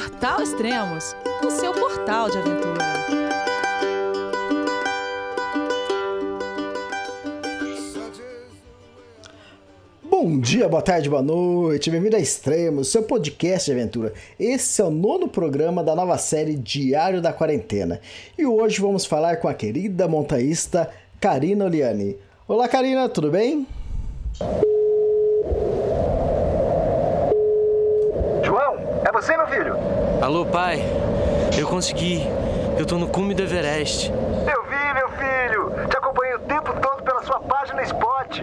Portal Extremos, o seu portal de aventura. Bom dia, boa tarde, boa noite, bem-vindo a Extremos, seu podcast de aventura. Esse é o nono programa da nova série Diário da Quarentena. E hoje vamos falar com a querida montaísta Karina Oliani. Olá, Karina, tudo bem? João, é você, meu filho? Alô, pai. Eu consegui. Eu tô no cume do Everest. Eu vi, meu filho. Te acompanhei o tempo todo pela sua página Spot.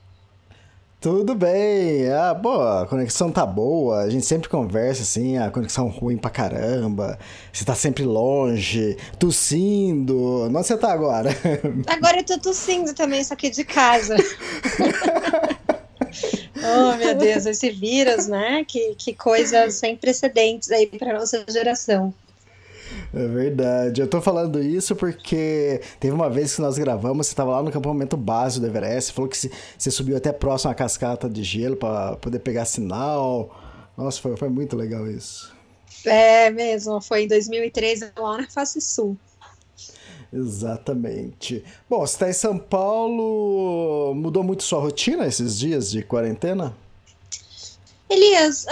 Tudo bem. Ah, pô, a conexão tá boa. A gente sempre conversa assim, a conexão ruim pra caramba. Você tá sempre longe, tossindo. Onde você tá agora? Agora eu tô tossindo também, só que de casa. oh, meu Deus, esse vírus, né? Que, que coisa sem precedentes aí pra nossa geração. É verdade. Eu tô falando isso porque teve uma vez que nós gravamos, você tava lá no acampamento base do Everest, falou que você subiu até próximo à cascata de gelo para poder pegar sinal. Nossa, foi, foi muito legal isso. É mesmo, foi em 2013 lá na face sul. Exatamente. Bom, você está em São Paulo, mudou muito sua rotina esses dias de quarentena? Elias,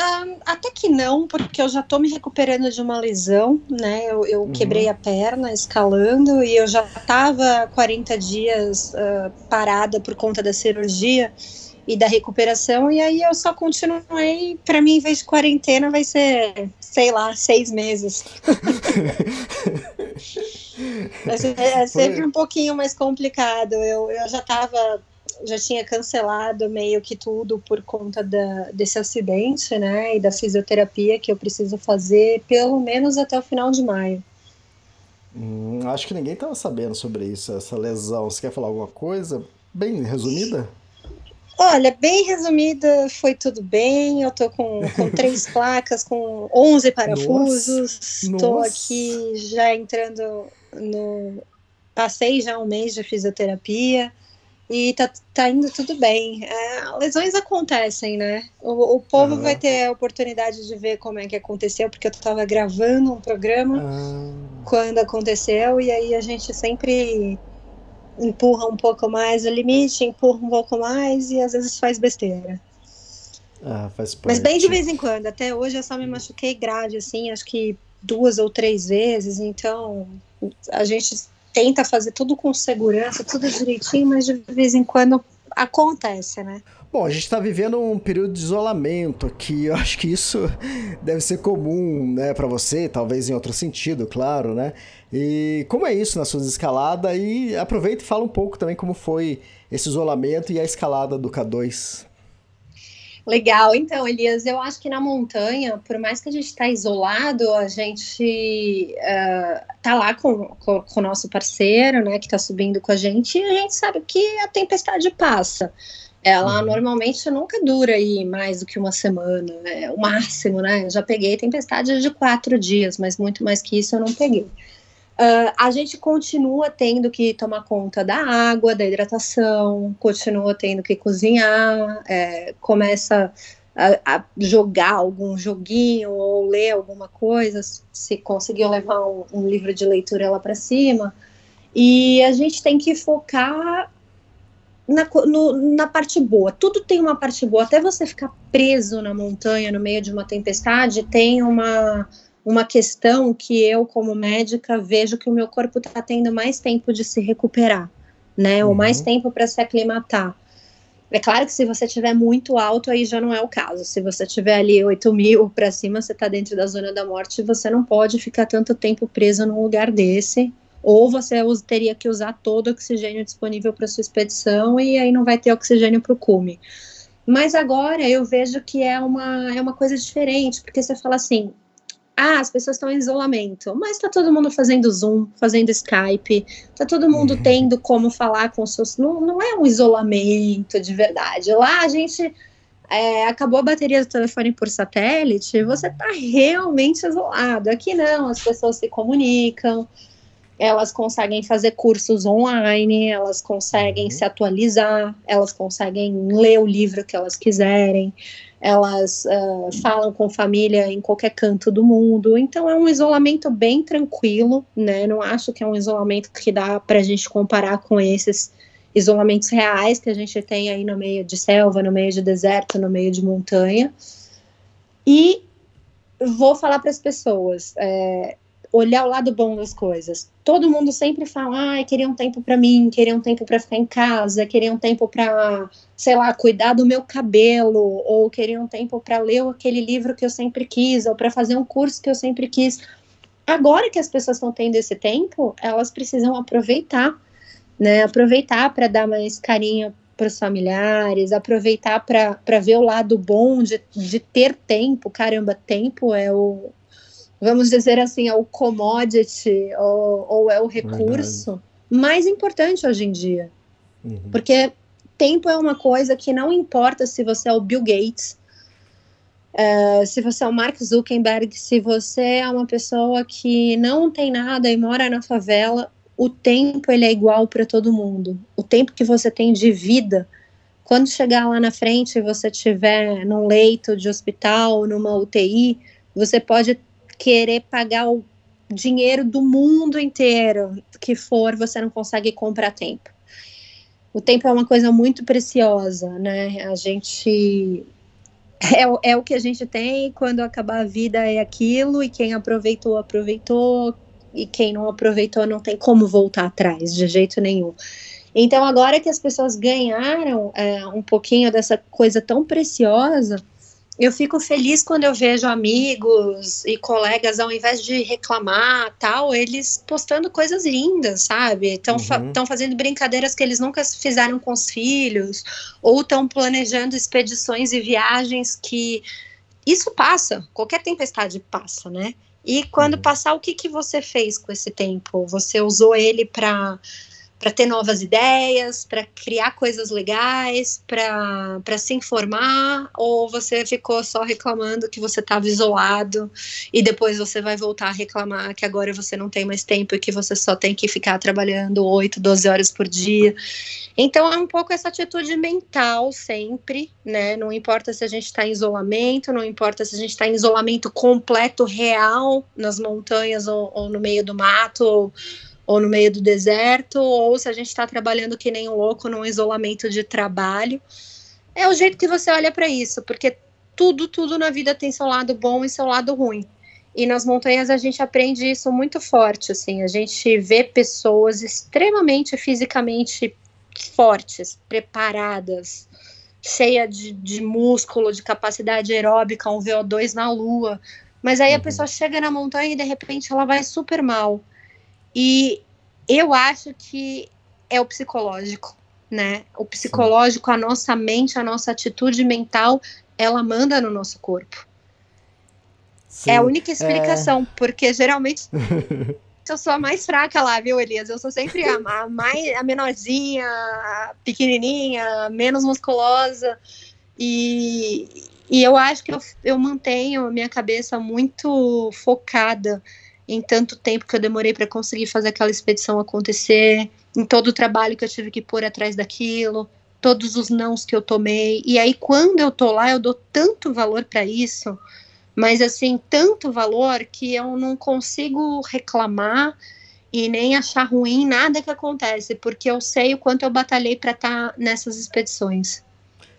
até que não, porque eu já tô me recuperando de uma lesão, né? Eu, eu uhum. quebrei a perna escalando e eu já tava 40 dias uh, parada por conta da cirurgia e da recuperação, e aí eu só continuei. Para mim, em vez de quarentena, vai ser, sei lá, seis meses. é, é sempre um pouquinho mais complicado. Eu, eu já tava já tinha cancelado meio que tudo por conta da, desse acidente, né? E da fisioterapia que eu preciso fazer pelo menos até o final de maio. Hum, acho que ninguém estava sabendo sobre isso, essa lesão. Você quer falar alguma coisa bem resumida? Olha, bem resumida, foi tudo bem. Eu tô com, com três placas, com 11 parafusos. Estou aqui já entrando no. Passei já um mês de fisioterapia e tá, tá indo tudo bem. É, lesões acontecem, né? O, o povo uhum. vai ter a oportunidade de ver como é que aconteceu, porque eu tava gravando um programa uhum. quando aconteceu, e aí a gente sempre empurra um pouco mais o limite, empurra um pouco mais e às vezes faz besteira. Ah, faz parte. Mas bem de vez em quando. Até hoje eu só me machuquei grave, assim, acho que duas ou três vezes, então a gente tenta fazer tudo com segurança, tudo direitinho, mas de vez em quando acontece, né? Bom, a gente está vivendo um período de isolamento aqui. Eu acho que isso deve ser comum, né, para você, talvez em outro sentido, claro, né? E como é isso nas suas escaladas? E aproveita e fala um pouco também como foi esse isolamento e a escalada do K2. Legal, então, Elias, eu acho que na montanha, por mais que a gente está isolado, a gente uh, tá lá com, com, com, o nosso parceiro, né, que está subindo com a gente, e a gente sabe que a tempestade passa. Ela uhum. normalmente nunca dura aí mais do que uma semana, é o máximo, né? Eu já peguei tempestade de quatro dias, mas muito mais que isso eu não peguei. Uh, a gente continua tendo que tomar conta da água, da hidratação, continua tendo que cozinhar, é, começa a, a, jogar algum joguinho ou ler alguma coisa, se conseguiu levar um, um livro de leitura lá para cima. E a gente tem que focar na, no, na parte boa. Tudo tem uma parte boa. Até você ficar preso na montanha no meio de uma tempestade, tem uma uma questão que eu, como médica, vejo que o meu corpo está tendo mais tempo de se recuperar, né? Uhum. Ou mais tempo para se aclimatar. É claro que se você tiver muito alto, aí já não é o caso. Se você tiver ali 8 mil para cima, você está dentro da zona da morte, você não pode ficar tanto tempo preso num lugar desse. Ou você teria que usar todo o oxigênio disponível para sua expedição e aí não vai ter oxigênio para o cume. Mas agora eu vejo que é uma, é uma coisa diferente, porque você fala assim: ah, as pessoas estão em isolamento, mas está todo mundo fazendo Zoom, fazendo Skype, está todo mundo uhum. tendo como falar com seus. Não, não é um isolamento de verdade. Lá a gente é, acabou a bateria do telefone por satélite, você está realmente isolado. Aqui não, as pessoas se comunicam, elas conseguem fazer cursos online, elas conseguem uhum. se atualizar, elas conseguem ler o livro que elas quiserem elas uh, falam com família em qualquer canto do mundo, então é um isolamento bem tranquilo, né? Não acho que é um isolamento que dá para a gente comparar com esses isolamentos reais que a gente tem aí no meio de selva, no meio de deserto, no meio de montanha. E vou falar para as pessoas, é, olhar o lado bom das coisas. Todo mundo sempre fala, ah, queria um tempo para mim, queria um tempo para ficar em casa, queria um tempo para, sei lá, cuidar do meu cabelo, ou queria um tempo para ler aquele livro que eu sempre quis, ou para fazer um curso que eu sempre quis. Agora que as pessoas estão tendo esse tempo, elas precisam aproveitar, né? Aproveitar para dar mais carinho para os familiares, aproveitar para ver o lado bom de, de ter tempo. Caramba, tempo é o, vamos dizer assim, é o commodity ou, ou é o recurso Verdade. mais importante hoje em dia. Uhum. Porque tempo é uma coisa que não importa se você é o Bill Gates, uh, se você é o Mark Zuckerberg, se você é uma pessoa que não tem nada e mora na favela, o tempo ele é igual para todo mundo. O tempo que você tem de vida, quando chegar lá na frente e você estiver num leito de hospital, numa UTI, você pode querer pagar o dinheiro do mundo inteiro que for, você não consegue comprar tempo. O tempo é uma coisa muito preciosa, né? A gente é, é o que a gente tem, quando acabar a vida é aquilo, e quem aproveitou, aproveitou, e quem não aproveitou não tem como voltar atrás, de jeito nenhum. Então, agora que as pessoas ganharam é, um pouquinho dessa coisa tão preciosa, eu fico feliz quando eu vejo amigos e colegas, ao invés de reclamar, tal, eles postando coisas lindas, sabe? Estão uhum. fa fazendo brincadeiras que eles nunca fizeram com os filhos, ou estão planejando expedições e viagens que. Isso passa, qualquer tempestade passa, né? E quando uhum. passar, o que, que você fez com esse tempo? Você usou ele para para ter novas ideias, para criar coisas legais, para se informar, ou você ficou só reclamando que você estava isolado e depois você vai voltar a reclamar que agora você não tem mais tempo e que você só tem que ficar trabalhando 8, 12 horas por dia. Então é um pouco essa atitude mental sempre, né? Não importa se a gente está em isolamento, não importa se a gente está em isolamento completo, real, nas montanhas ou, ou no meio do mato, ou ou no meio do deserto, ou se a gente está trabalhando que nem um louco num isolamento de trabalho. É o jeito que você olha para isso, porque tudo, tudo na vida tem seu lado bom e seu lado ruim. E nas montanhas a gente aprende isso muito forte, assim, a gente vê pessoas extremamente fisicamente fortes, preparadas, cheia de, de músculo, de capacidade aeróbica, um VO2 na lua. Mas aí a uhum. pessoa chega na montanha e de repente ela vai super mal. E eu acho que é o psicológico, né? O psicológico, a nossa mente, a nossa atitude mental, ela manda no nosso corpo. Sim, é a única explicação, é... porque geralmente eu sou a mais fraca lá, viu, Elias? Eu sou sempre a, a mais a menorzinha, a pequenininha, menos musculosa. E, e eu acho que eu, eu mantenho a minha cabeça muito focada em tanto tempo que eu demorei para conseguir fazer aquela expedição acontecer, em todo o trabalho que eu tive que pôr atrás daquilo, todos os nãos que eu tomei. E aí, quando eu tô lá, eu dou tanto valor para isso, mas assim, tanto valor que eu não consigo reclamar e nem achar ruim nada que acontece, porque eu sei o quanto eu batalhei para estar tá nessas expedições.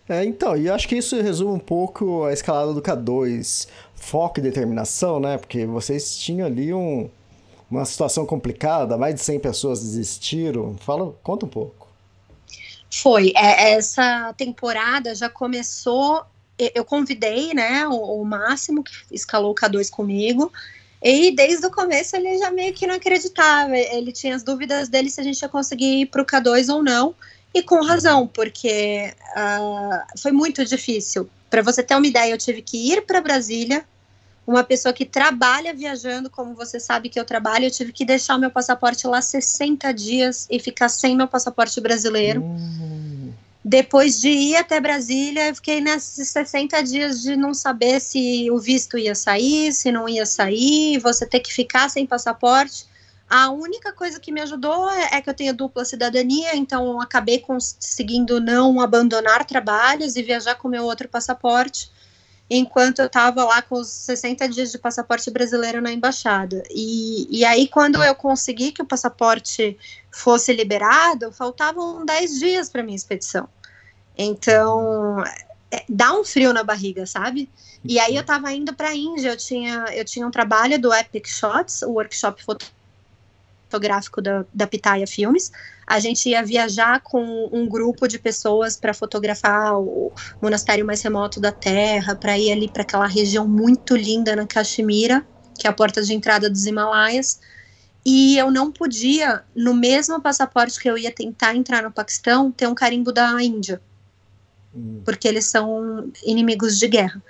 É, então, e acho que isso resume um pouco a escalada do K2 foco e determinação, né? Porque vocês tinham ali um, uma situação complicada, mais de 100 pessoas desistiram. Fala, conta um pouco. Foi, é, essa temporada já começou, eu convidei, né, o, o Máximo, que escalou o K2 comigo, e desde o começo ele já meio que não acreditava, ele tinha as dúvidas dele se a gente ia conseguir ir para o K2 ou não, e com razão, porque uh, foi muito difícil. Para você ter uma ideia, eu tive que ir para Brasília, uma pessoa que trabalha viajando, como você sabe que eu trabalho, eu tive que deixar o meu passaporte lá 60 dias e ficar sem meu passaporte brasileiro. Hum. Depois de ir até Brasília, eu fiquei nesses 60 dias de não saber se o visto ia sair, se não ia sair, você ter que ficar sem passaporte. A única coisa que me ajudou é, é que eu tenho dupla cidadania, então acabei conseguindo não abandonar trabalhos e viajar com meu outro passaporte enquanto eu estava lá com os 60 dias de passaporte brasileiro na embaixada. E, e aí, quando eu consegui que o passaporte fosse liberado, faltavam 10 dias para minha expedição. Então, é, dá um frio na barriga, sabe? E aí eu estava indo para a Índia, eu tinha, eu tinha um trabalho do Epic Shots, o workshop fotográfico da, da Pitaya Filmes, a gente ia viajar com um grupo de pessoas para fotografar o monastério mais remoto da Terra, para ir ali para aquela região muito linda na Caxemira, que é a porta de entrada dos Himalaias. E eu não podia, no mesmo passaporte que eu ia tentar entrar no Paquistão, ter um carimbo da Índia, hum. porque eles são inimigos de guerra.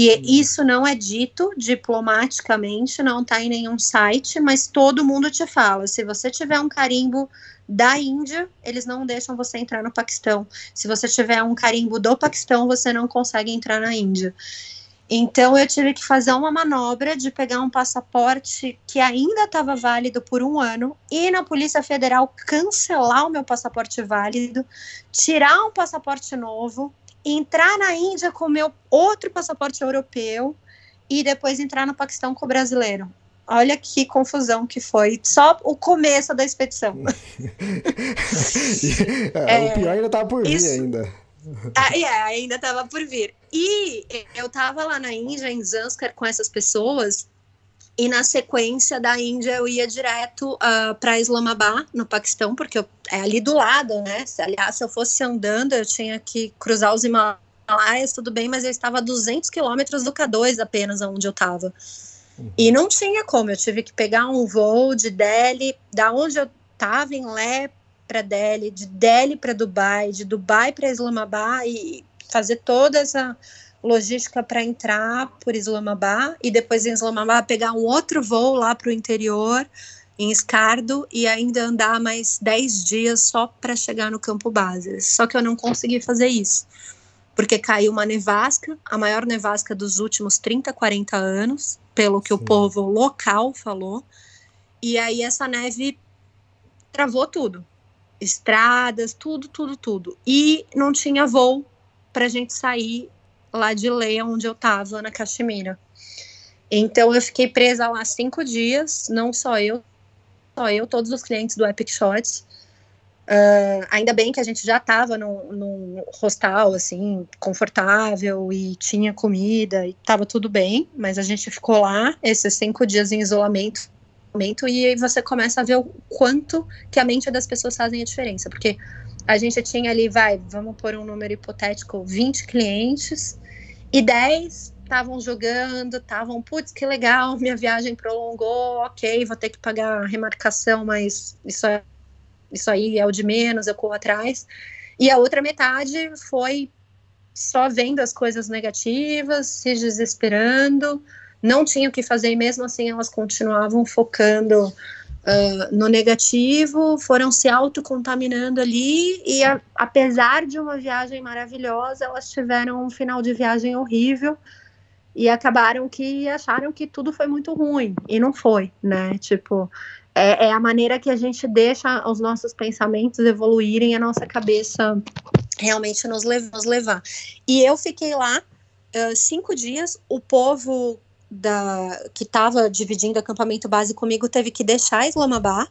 E hum. isso não é dito diplomaticamente, não está em nenhum site, mas todo mundo te fala. Se você tiver um carimbo da Índia, eles não deixam você entrar no Paquistão. Se você tiver um carimbo do Paquistão, você não consegue entrar na Índia. Então eu tive que fazer uma manobra de pegar um passaporte que ainda estava válido por um ano e na Polícia Federal cancelar o meu passaporte válido, tirar um passaporte novo, entrar na Índia com meu outro passaporte europeu e depois entrar no Paquistão com o brasileiro. Olha que confusão que foi. Só o começo da expedição. é, o pior ainda estava por vir ainda. Ah, yeah, ainda estava por vir. E eu estava lá na Índia, em Zanskar, com essas pessoas, e na sequência da Índia eu ia direto uh, ah, para Islamabad, no Paquistão, porque eu, é ali do lado, né? Se, aliás, se eu fosse andando, eu tinha que cruzar os Himalaias, tudo bem, mas eu estava a 200 quilômetros do K2 apenas, onde eu estava. E não tinha como, eu tive que pegar um voo de Delhi, da onde eu estava em Lé para Delhi, de Delhi para Dubai, de Dubai para Islamabad e fazer toda essa logística para entrar por Islamabad e depois em Islamabad pegar um outro voo lá para o interior em Escardo e ainda andar mais 10 dias só para chegar no campo base. Só que eu não consegui fazer isso, porque caiu uma nevasca, a maior nevasca dos últimos 30, 40 anos, pelo que Sim. o povo local falou. E aí essa neve travou tudo. Estradas, tudo, tudo, tudo. E não tinha voo para a gente sair lá de Leia, onde eu estava, na Caxemira. Então eu fiquei presa lá cinco dias, não só eu, só eu, todos os clientes do Epic Shots. Uh, ainda bem que a gente já estava num, num hostal, assim, confortável e tinha comida e estava tudo bem, mas a gente ficou lá esses cinco dias em isolamento e aí você começa a ver o quanto que a mente das pessoas fazem a diferença, porque a gente tinha ali, vai, vamos pôr um número hipotético, 20 clientes e 10 estavam jogando, estavam, putz, que legal, minha viagem prolongou, ok, vou ter que pagar a remarcação, mas isso é isso aí é o de menos, eu corro atrás. E a outra metade foi só vendo as coisas negativas, se desesperando, não tinha o que fazer e mesmo assim elas continuavam focando uh, no negativo, foram se autocontaminando ali e a, apesar de uma viagem maravilhosa, elas tiveram um final de viagem horrível e acabaram que acharam que tudo foi muito ruim e não foi, né? Tipo, é, é, a maneira que a gente deixa os nossos pensamentos evoluírem, a nossa cabeça realmente nos, nos levar. E eu fiquei lá uh, cinco dias, o povo da, que estava dividindo acampamento base comigo teve que deixar Islamabad.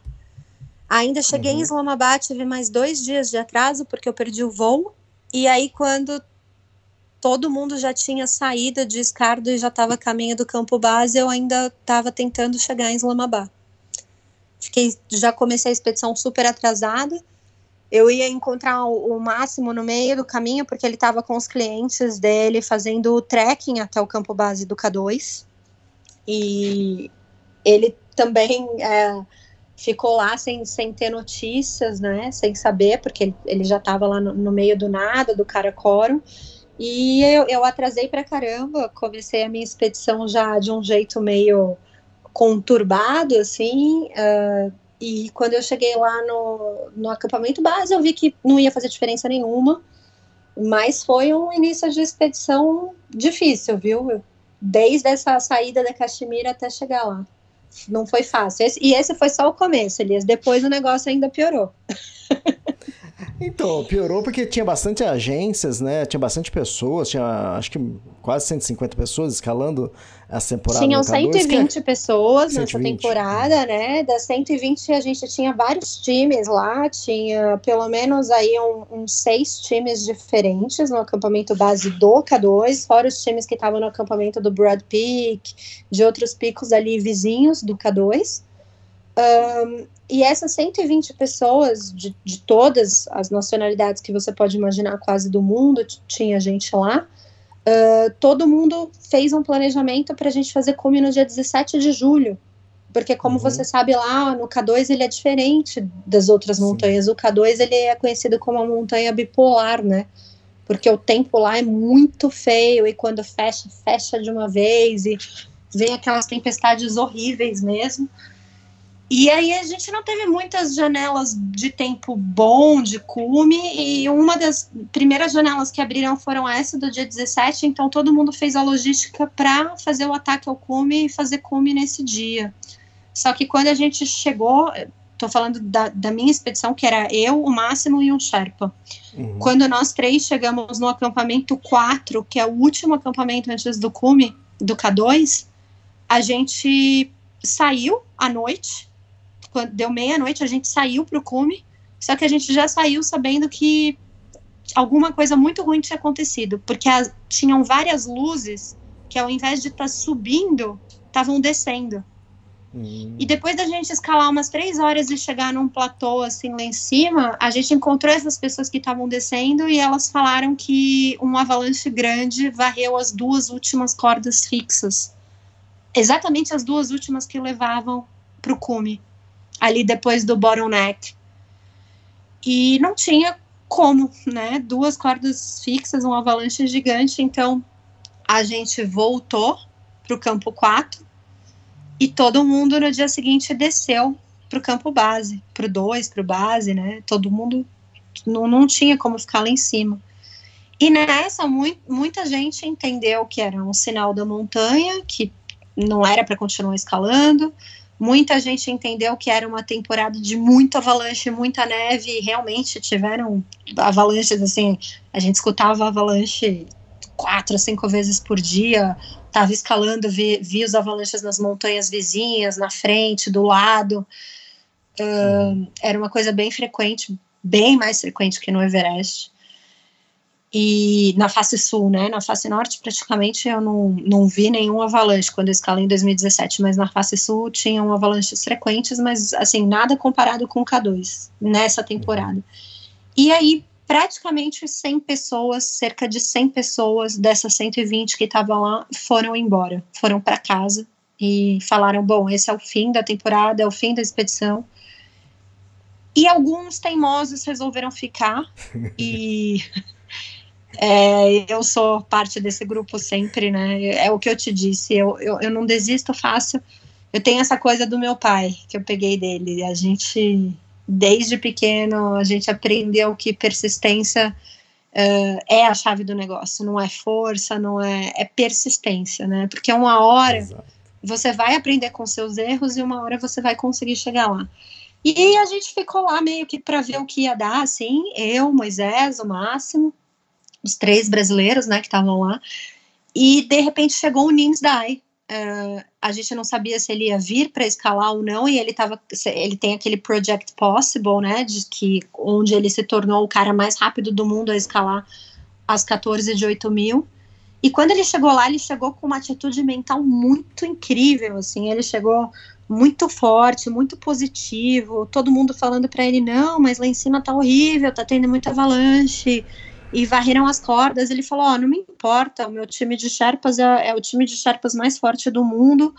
Ainda cheguei uhum. em Islamabad, tive mais dois dias de atraso porque eu perdi o voo. E aí, quando todo mundo já tinha saído de Escardo e já estava a caminho do campo base, eu ainda estava tentando chegar em Islamabad. Fiquei, já comecei a expedição super atrasada. Eu ia encontrar o, o máximo no meio do caminho, porque ele estava com os clientes dele fazendo o trekking até o campo base do K2. E ele também é, ficou lá sem, sem ter notícias, né? Sem saber, porque ele, já estava lá no, no, meio do nada, do Karakorum. E eu, eu atrasei pra caramba, comecei a minha expedição já de um jeito meio conturbado, assim, uh, e quando eu cheguei lá no, no acampamento base, eu vi que não ia fazer diferença nenhuma, mas foi um início de expedição difícil, viu? Desde essa saída da Caxemira até chegar lá. Não foi fácil. Esse, e esse foi só o começo, Elias. Depois o negócio ainda piorou. Então, piorou porque tinha bastante agências, né? Tinha bastante pessoas, tinha acho que quase 150 pessoas escalando essa temporada. Tinham 120 que é... pessoas 120. nessa temporada, né? Das 120 a gente tinha vários times lá, tinha pelo menos aí um, uns seis times diferentes no acampamento base do K2, fora os times que estavam no acampamento do Broad Peak, de outros picos ali vizinhos do K2. Um, e essas 120 pessoas, de, de todas as nacionalidades que você pode imaginar, quase do mundo, tinha gente lá. Uh, todo mundo fez um planejamento para a gente fazer cume no dia 17 de julho. Porque, como uhum. você sabe lá, no K2 ele é diferente das outras Sim. montanhas. O K2 ele é conhecido como uma montanha bipolar, né? Porque o tempo lá é muito feio e quando fecha, fecha de uma vez e vem aquelas tempestades horríveis mesmo. E aí a gente não teve muitas janelas de tempo bom de cume, e uma das primeiras janelas que abriram foram essa do dia 17, então todo mundo fez a logística para fazer o ataque ao cume e fazer cume nesse dia. Só que quando a gente chegou, estou falando da, da, minha expedição, que era eu, o Máximo e um Sherpa. Uhum. Quando nós três chegamos no acampamento 4, que é o último acampamento antes do cume, do K2, a gente saiu à noite quando deu meia-noite, a gente saiu para o cume, só que a gente já saiu sabendo que alguma coisa muito ruim tinha acontecido, porque as, tinham várias luzes que ao invés de estar tá subindo, estavam descendo. Hum. E depois da gente escalar umas três horas e chegar num platô assim lá em cima, a gente encontrou essas pessoas que estavam descendo e elas falaram que um avalanche grande varreu as duas últimas cordas fixas. Exatamente as duas últimas que levavam para o cume ali depois do bottleneck. E não tinha como, né? Duas cordas fixas, um avalanche gigante. Então a gente voltou para o campo 4 e todo mundo no dia seguinte desceu para o campo base, para o 2, para o base, né? Todo mundo não, não tinha como ficar lá em cima. E nessa, muito, muita gente entendeu que era um sinal da montanha, que não era para continuar escalando, Muita gente entendeu que era uma temporada de muita avalanche, muita neve, e realmente tiveram avalanches assim. A gente escutava avalanche quatro, cinco vezes por dia, estava escalando, vi, vi os avalanches nas montanhas vizinhas, na frente, do lado. Uh, era uma coisa bem frequente, bem mais frequente que no Everest. E na face sul, né? Na face norte, praticamente eu não, não vi nenhum avalanche quando eu escalei em 2017, mas na face sul tinham avalanches frequentes, mas assim, nada comparado com o K2 nessa temporada. E aí, praticamente 100 pessoas, cerca de 100 pessoas dessas 120 que estavam lá, foram embora, foram para casa e falaram: bom, esse é o fim da temporada, é o fim da expedição. E alguns teimosos resolveram ficar e é, eu sou parte desse grupo sempre, né? É o que eu te disse, eu, eu, eu não desisto fácil. Eu tenho essa coisa do meu pai, que eu peguei dele. A gente, desde pequeno, a gente aprendeu que persistência uh, é a chave do negócio. Não é força, não é, é persistência, né? Porque uma hora Exato. você vai aprender com seus erros e uma hora você vai conseguir chegar lá. E a gente ficou lá meio que para ver o que ia dar, assim, eu, Moisés, o Máximo, os três brasileiros, né, que estavam lá, e de repente chegou o Nins Dai. Uh, a gente não sabia se ele ia vir para escalar ou não, e ele tava, ele tem aquele Project Possible, né, de que onde ele se tornou o cara mais rápido do mundo a escalar as 14 de 8 mil. E quando ele chegou lá, ele chegou com uma atitude mental muito incrível, assim, ele chegou muito forte, muito positivo, todo mundo falando para ele, não, mas lá em cima tá horrível, tá tendo muita avalanche, e varreram as cordas. Ele falou: Ó, oh, não me importa, o meu time de Sherpas é, é, o time de Sherpas mais forte do mundo.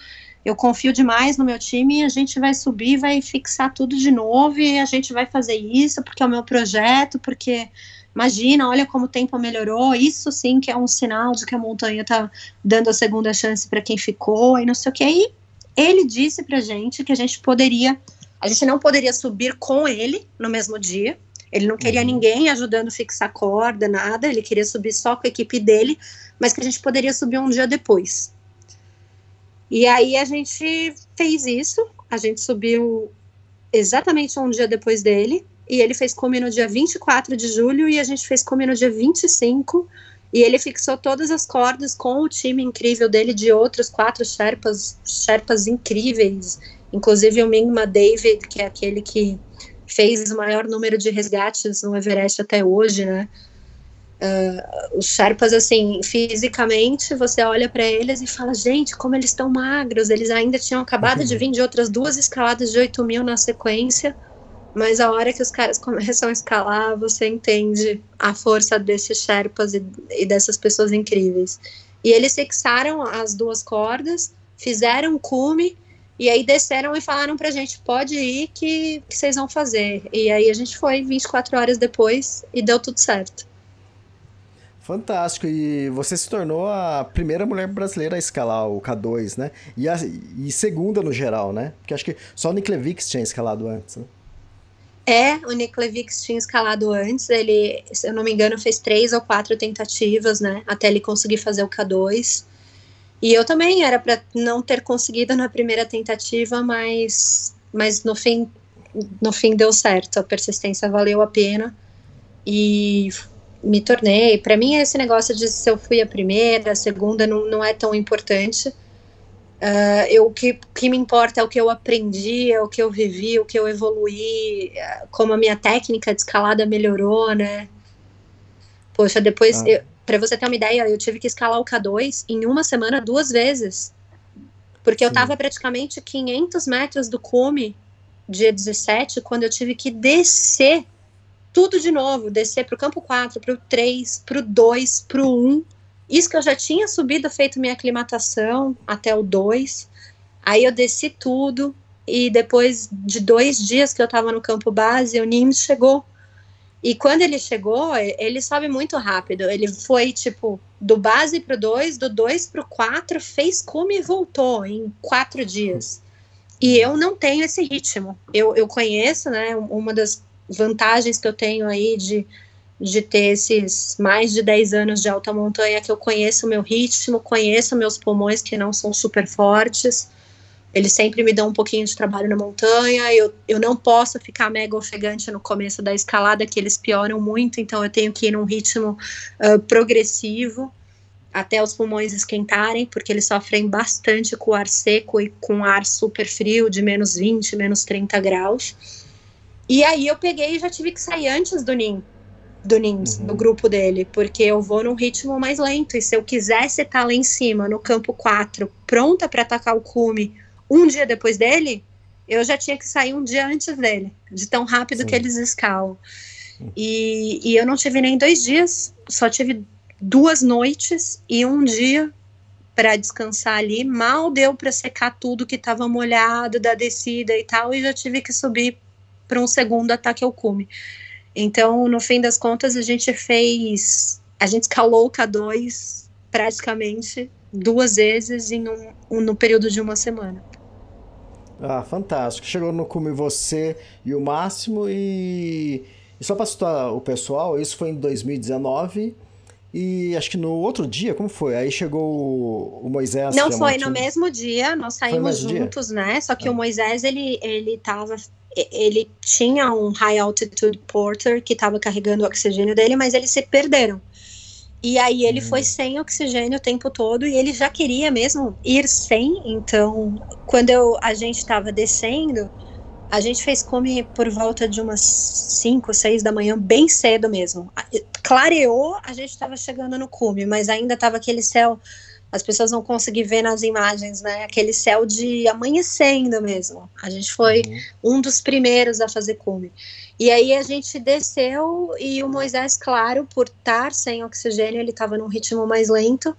Eu confio demais no meu time e a gente vai subir, vai fixar tudo de novo e a gente vai fazer isso porque é o meu projeto, porque imagina, olha como o tempo melhorou, isso sim que é um sinal de que a montanha tá dando a segunda chance para quem ficou, e não sei o que. Aí ele disse pra gente que a gente poderia, a gente não poderia subir com ele no mesmo dia, ele não queria uhum. ninguém ajudando a fixar corda, nada, ele queria subir só com a equipe dele, mas que a gente poderia subir um dia depois. E aí a gente fez isso, a gente subiu exatamente um dia depois dele, e ele fez come no dia 24 de julho e a gente fez come no dia 25. E ele fixou todas as cordas com o time incrível dele de outros quatro Sherpas, Sherpas incríveis, inclusive o Mingma David, que é aquele que fez o maior número de resgates no Everest até hoje, né? Uh, os Sherpas, assim, fisicamente, você olha para eles e fala, gente, como eles estão magros, eles ainda tinham acabado de vir de outras duas escaladas de 8 mil na sequência, mas a hora que os caras começam a escalar, você entende a força desses Sherpas e, e dessas pessoas incríveis. E eles fixaram as duas cordas, fizeram cume, e aí desceram e falaram pra gente, pode ir que, que vocês vão fazer. E aí a gente foi 24 horas depois e deu tudo certo. Fantástico. E você se tornou a primeira mulher brasileira a escalar o K2, né? E, a, e segunda no geral, né? Porque acho que só o Niklevix tinha escalado antes, né? É, o Niklevix tinha escalado antes. Ele, se eu não me engano, fez três ou quatro tentativas, né? Até ele conseguir fazer o K2. E eu também era para não ter conseguido na primeira tentativa, mas, mas no fim no fim deu certo. A persistência valeu a pena. E me tornei. Para mim, esse negócio de se eu fui a primeira, a segunda, não, não é tão importante. Uh, eu, o que, que me importa é o que eu aprendi, é o que eu vivi, o que eu evoluí, é, como a minha técnica de escalada melhorou, né? Poxa, depois, ah. Para você ter uma ideia, eu tive que escalar o K2 em uma semana duas vezes. Porque Sim. eu tava praticamente 500 metros do cume, dia 17, quando eu tive que descer tudo de novo, descer para o campo 4, para o 3, para o 2, para o 1. Isso que eu já tinha subido, feito minha aclimatação até o 2. Aí eu desci tudo. E depois de dois dias que eu estava no campo base, o Nims chegou. E quando ele chegou, ele sobe muito rápido. Ele foi, tipo, do base para o 2, do 2 para o 4, fez como e voltou em quatro dias. E eu não tenho esse ritmo. Eu, eu conheço, né, uma das vantagens que eu tenho aí de, de ter esses mais de 10 anos de alta montanha, que eu conheço o meu ritmo, conheço meus pulmões que não são super fortes, eles sempre me dão um pouquinho de trabalho na montanha, eu, eu não posso ficar mega ofegante no começo da escalada, que eles pioram muito, então eu tenho que ir num ritmo uh, progressivo, até os pulmões esquentarem, porque eles sofrem bastante com o ar seco e com ar super frio, de menos 20, menos 30 graus. E aí eu peguei e já tive que sair antes do Nin, do Nins, uhum. do grupo dele, porque eu vou num ritmo mais lento. E se eu quisesse estar lá em cima, no campo 4, pronta para atacar o cume um dia depois dele, eu já tinha que sair um dia antes dele, de tão rápido Sim. que eles escalam. E, e eu não tive nem dois dias, só tive duas noites e um dia para descansar ali. Mal deu para secar tudo que estava molhado da descida e tal, e já tive que subir para um segundo ataque ao cume. Então, no fim das contas, a gente fez. A gente escalou o K2 praticamente duas vezes em um, um, no período de uma semana. Ah, fantástico. Chegou no cume você e o Máximo e, e só para citar o pessoal, isso foi em 2019 e acho que no outro dia, como foi? Aí chegou o Moisés. Não foi no mesmo dia, nós saímos juntos, dia? né? Só que é. o Moisés ele ele tava ele tinha um high altitude porter que estava carregando o oxigênio dele, mas eles se perderam. E aí ele hum. foi sem oxigênio o tempo todo e ele já queria mesmo ir sem. Então, quando eu, a gente estava descendo, a gente fez come por volta de umas 5, 6 da manhã, bem cedo mesmo. Clareou, a gente estava chegando no cume, mas ainda estava aquele céu as pessoas vão conseguir ver nas imagens, né? Aquele céu de amanhecendo mesmo. A gente foi uhum. um dos primeiros a fazer cume. E aí a gente desceu e o Moisés, claro, por estar sem oxigênio, ele estava num ritmo mais lento.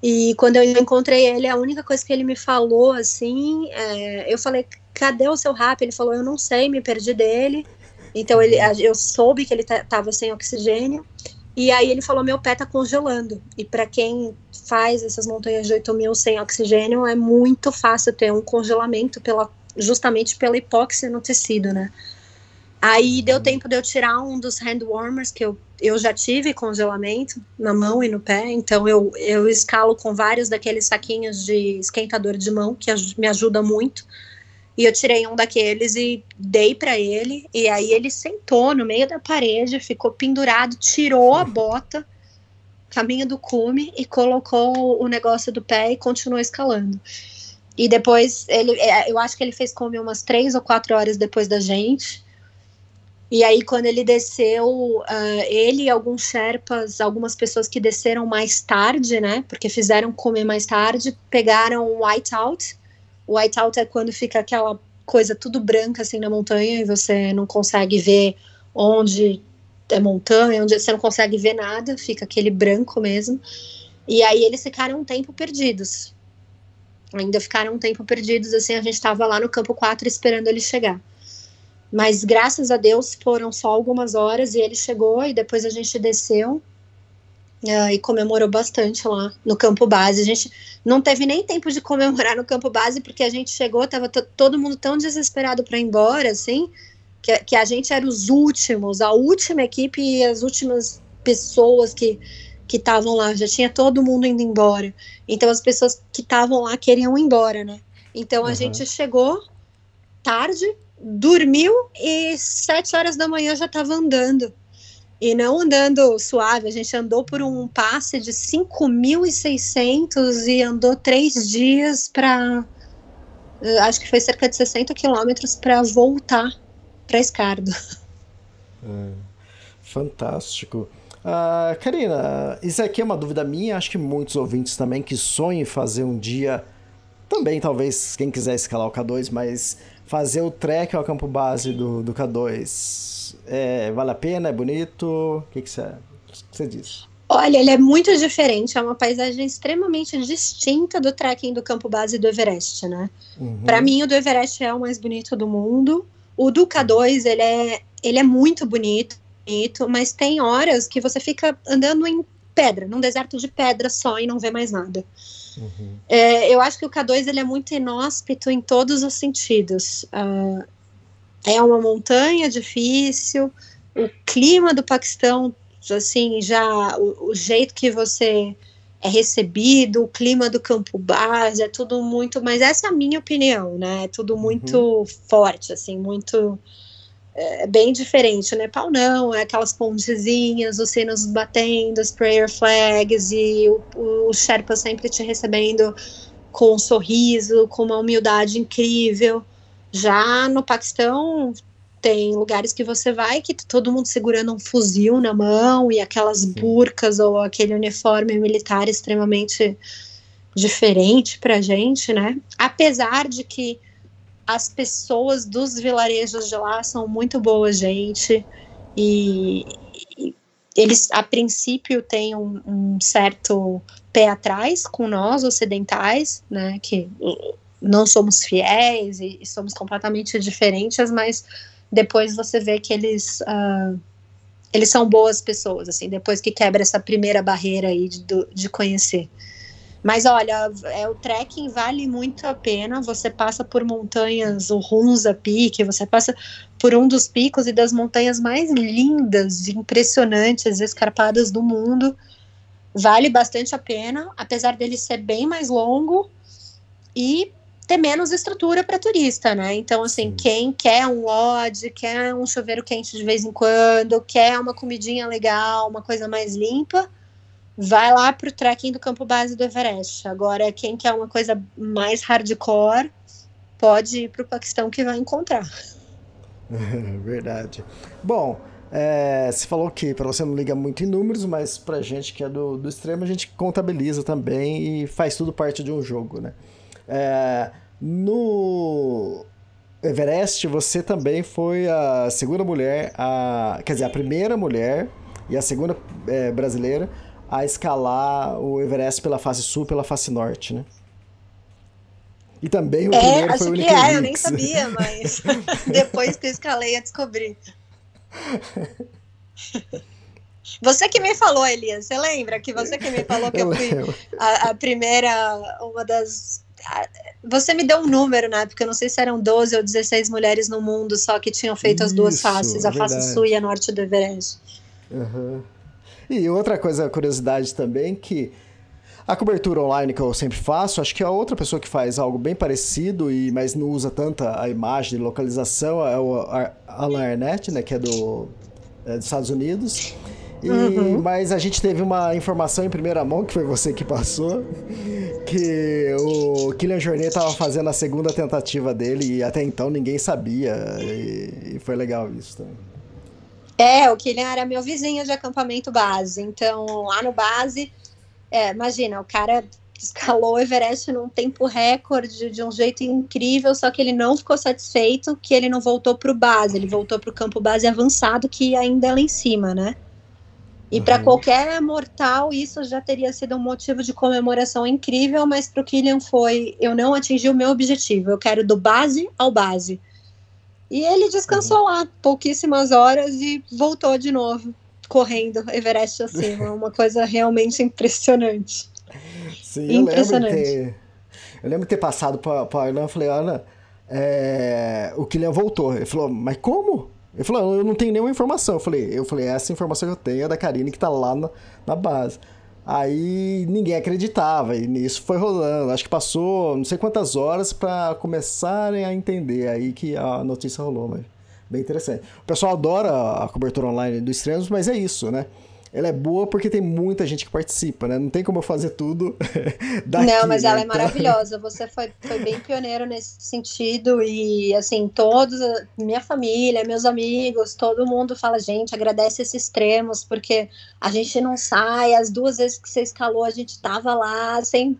E quando eu encontrei ele, a única coisa que ele me falou, assim, é, eu falei, cadê o seu rap? Ele falou, eu não sei, me perdi dele. Então ele, eu soube que ele estava sem oxigênio. E aí ele falou: meu pé tá congelando. E para quem faz essas montanhas de 8 mil sem oxigênio, é muito fácil ter um congelamento pela, justamente pela hipóxia no tecido, né? Aí deu tempo de eu tirar um dos hand warmers, que eu, eu já tive congelamento na mão e no pé, então eu, eu escalo com vários daqueles saquinhos de esquentador de mão, que me ajuda muito. E eu tirei um daqueles e dei para ele, e aí ele sentou no meio da parede, ficou pendurado, tirou a bota, caminho do cume, e colocou o negócio do pé e continuou escalando. E depois, ele, é, eu acho que ele fez come umas três ou quatro horas depois da gente. E aí, quando ele desceu, uh, ele e alguns Sherpas, algumas pessoas que desceram mais tarde, né? Porque fizeram comer mais tarde, pegaram o whiteout. O whiteout é quando fica aquela coisa tudo branca assim na montanha e você não consegue ver onde é montanha, onde você não consegue ver nada, fica aquele branco mesmo. E aí eles ficaram um tempo perdidos. Ainda ficaram um tempo perdidos, assim, a gente estava lá no campo 4 esperando ele chegar. Mas graças a Deus foram só algumas horas e ele chegou e depois a gente desceu uh, e comemorou bastante lá no campo base. A gente não teve nem tempo de comemorar no campo base porque a gente chegou, tava todo mundo tão desesperado para ir embora, assim, que, que a gente era os últimos, a última equipe e as últimas pessoas que que estavam lá, já tinha todo mundo indo embora. Então as pessoas que estavam lá queriam ir embora, né? Então a uhum. gente chegou tarde, dormiu e sete horas da manhã já estava andando. E não andando suave, a gente andou por um passe de 5.600 e andou três dias para. Eh, acho que foi cerca de 60 quilômetros para voltar para Escardo. É, fantástico. Uh, Karina, isso aqui é uma dúvida minha, acho que muitos ouvintes também que sonham em fazer um dia, também talvez quem quiser escalar o K2, mas fazer o trek ao campo base do, do K2 é, vale a pena? É bonito? O que, que, você, você diz? Olha, ele é muito diferente, é uma paisagem extremamente distinta do trekking do campo base do Everest, né? Uhum. Para mim, o do Everest é o mais bonito do mundo. O do K2, ele é, ele é muito bonito, bonito, mas tem horas que você fica andando em pedra, num deserto de pedra só e não vê mais nada. Uhum. É, eu acho que o K2 ele é muito inóspito em todos os sentidos. Uh, é uma montanha difícil, o clima do Paquistão, assim, já o, o, jeito que você é recebido, o clima do campo base, é tudo muito, mas essa é a minha opinião, né? É tudo muito uhum. forte, assim, muito é bem diferente. O Nepal não, é aquelas pontezinhas, os sinos batendo, as prayer flags e o, o Sherpa sempre te recebendo com um sorriso, com uma humildade incrível. Já no Paquistão tem lugares que você vai que tá todo mundo segurando um fuzil na mão e aquelas burcas ou aquele uniforme militar extremamente diferente pra gente, né? Apesar de que as pessoas dos vilarejos de lá são muito boa gente e, e eles a princípio têm um, um, certo pé atrás com nós ocidentais, né, que não somos fiéis e, e somos completamente diferentes, mas depois você vê que eles uh, eles são boas pessoas, assim, depois que quebra essa primeira barreira aí de, de conhecer. Mas olha, é, o trekking vale muito a pena. Você passa por montanhas, o Hunza Peak, você passa por um dos picos e das montanhas mais lindas, impressionantes, escarpadas do mundo. Vale bastante a pena, apesar dele ser bem mais longo e ter menos estrutura para turista, né? Então, assim, Sim. quem quer um lodge, quer um chuveiro quente de vez em quando, quer uma comidinha legal, uma coisa mais limpa, vai lá pro trekking do campo base do Everest. Agora, quem quer uma coisa mais hardcore, pode ir pro Paquistão que vai encontrar. Verdade. Bom, é, você falou que para você não liga muito em números, mas pra gente que é do, do extremo, a gente contabiliza também e faz tudo parte de um jogo, né? É, no Everest, você também foi a segunda mulher, a, quer dizer, a primeira mulher e a segunda é, brasileira a escalar o Everest pela face sul pela face norte, né? E também o é, primeiro foi o que é, eu nem sabia, mas depois que eu escalei eu descobri. Você que me falou, Elias, você lembra que você que me falou que eu, eu fui a, a, primeira, uma das. A, você me deu um número na época, eu não sei se eram 12 ou 16 mulheres no mundo só que tinham feito Isso, as duas faces, a verdade. face sul e a norte do Everest. Uhum. E outra coisa, curiosidade também, que a cobertura online que eu sempre faço, acho que a outra pessoa que faz algo bem parecido, e mas não usa tanta a imagem de localização, é o Alan Arnett, né, que é, do, é dos Estados Unidos. E, uhum. Mas a gente teve uma informação em primeira mão, que foi você que passou, que o Kylian Jornet estava fazendo a segunda tentativa dele e até então ninguém sabia. E, e foi legal isso também. É, o Kylian era meu vizinho de acampamento base. Então, lá no base, é, imagina, o cara escalou o Everest num tempo recorde de um jeito incrível, só que ele não ficou satisfeito que ele não voltou para o base, ele voltou para o campo base avançado, que ainda é lá em cima, né? E uhum. para qualquer mortal, isso já teria sido um motivo de comemoração incrível, mas para o Killian foi: eu não atingi o meu objetivo, eu quero do base ao base. E ele descansou uhum. lá pouquíssimas horas e voltou de novo, correndo Everest acima. uma coisa realmente impressionante. Sim, impressionante. Eu lembro de ter, eu lembro de ter passado para a Ana e falei: Ana, é, o Killian voltou. Ele falou: Mas como? Ele falou, eu não tenho nenhuma informação. Eu falei, eu falei, essa informação que eu tenho é da Karine que tá lá na, na base. Aí ninguém acreditava, e nisso foi rolando. Acho que passou não sei quantas horas para começarem a entender aí que a notícia rolou, mas bem interessante. O pessoal adora a cobertura online do Extremos, mas é isso, né? Ela é boa porque tem muita gente que participa, né? Não tem como eu fazer tudo daqui, Não, mas né? ela é então maravilhosa. Você foi, foi bem pioneiro nesse sentido e, assim, todos, minha família, meus amigos, todo mundo fala, gente, agradece esses extremos porque a gente não sai. As duas vezes que você escalou, a gente tava lá 100%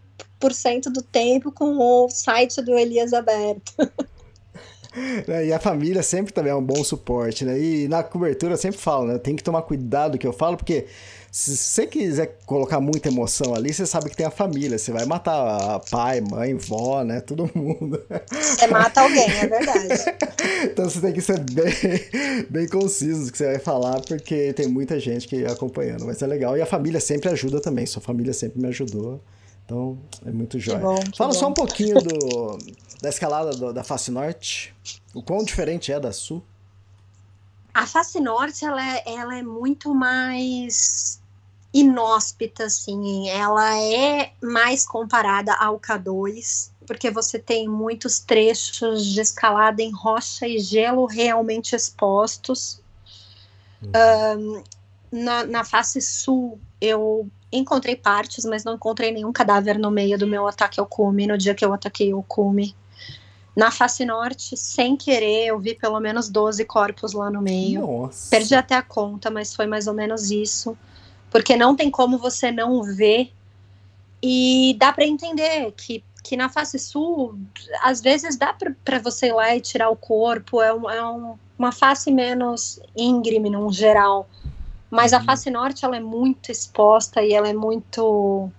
do tempo com o site do Elias aberto. Né, e a família sempre também é um bom suporte, né? E na cobertura eu sempre falo, né? Tem que tomar cuidado do que eu falo, porque se você quiser colocar muita emoção ali, você sabe que tem a família. Você vai matar pai, mãe, vó, né? Todo mundo. Você mata alguém, é verdade. então você tem que ser bem, bem conciso no que você vai falar, porque tem muita gente que acompanhando. Mas é legal. E a família sempre ajuda também. Sua família sempre me ajudou. Então é muito jóia. Fala bom. só um pouquinho do da escalada do, da face norte? O quão diferente é da sul? A face norte ela é, ela é muito mais inóspita, assim. Ela é mais comparada ao K2, porque você tem muitos trechos de escalada em rocha e gelo realmente expostos. Uhum. Um, na, na face sul, eu encontrei partes, mas não encontrei nenhum cadáver no meio do meu ataque ao cume, no dia que eu ataquei o cume. Na face norte, sem querer, eu vi pelo menos 12 corpos lá no meio. Nossa. Perdi até a conta, mas foi mais ou menos isso. Porque não tem como você não ver. E dá para entender que, que na face sul, às vezes dá para você ir lá e tirar o corpo. É, um, é um, uma face menos íngreme, num geral. Mas uhum. a face norte, ela é muito exposta e ela é muito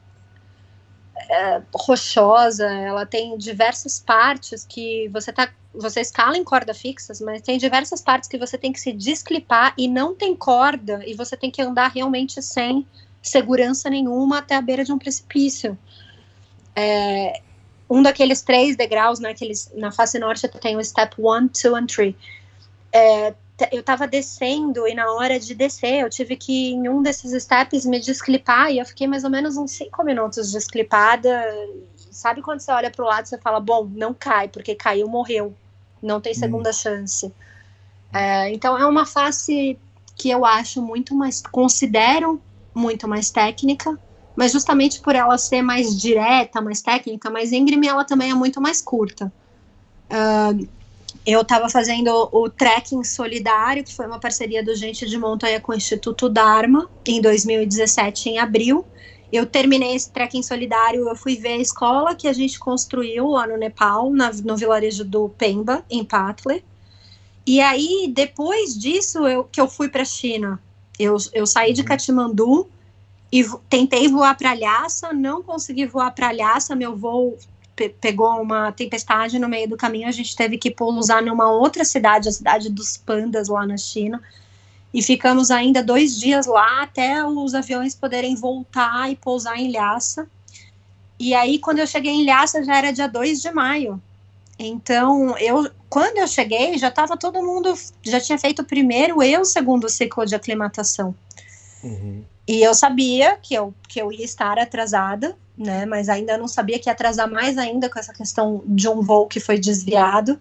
é, rochosa, ela tem diversas partes que você tá você escala em corda fixas, mas tem diversas partes que você tem que se desclipar e não tem corda e você tem que andar realmente sem segurança nenhuma até a beira de um precipício. É, um daqueles três degraus, né, na face norte tem o step 1, 2 and 3. É, eu estava descendo e na hora de descer eu tive que em um desses steps me desclipar e eu fiquei mais ou menos uns cinco minutos desclipada. Sabe quando você olha para o lado e você fala, bom, não cai, porque caiu, morreu, não tem segunda hum. chance. É, então é uma face que eu acho muito mais, considero muito mais técnica, mas justamente por ela ser mais direta, mais técnica, mais íngreme, ela também é muito mais curta. Uh, eu estava fazendo o Trekking Solidário, que foi uma parceria do Gente de Montanha com o Instituto Dharma, em 2017, em abril. Eu terminei esse trekking solidário, eu fui ver a escola que a gente construiu lá no Nepal, na, no vilarejo do Pemba, em Patle. E aí, depois disso, eu, que eu fui para a China. Eu, eu saí de uhum. Katmandu e tentei voar para Lhasa, não consegui voar para Lhasa, meu voo pe pegou uma tempestade no meio do caminho, a gente teve que pousar numa outra cidade, a cidade dos pandas lá na China. e ficamos ainda dois dias lá até os aviões poderem voltar e pousar em Lhasa. E aí, quando eu cheguei em Lhasa, já era dia 2 de maio. Então, eu, quando eu cheguei, já estava todo mundo, já tinha feito o primeiro e o segundo ciclo de aclimatação. Uhum. E eu sabia que eu, que eu ia estar atrasada, né? Mas ainda não sabia que ia atrasar mais ainda com essa questão de um voo que foi desviado.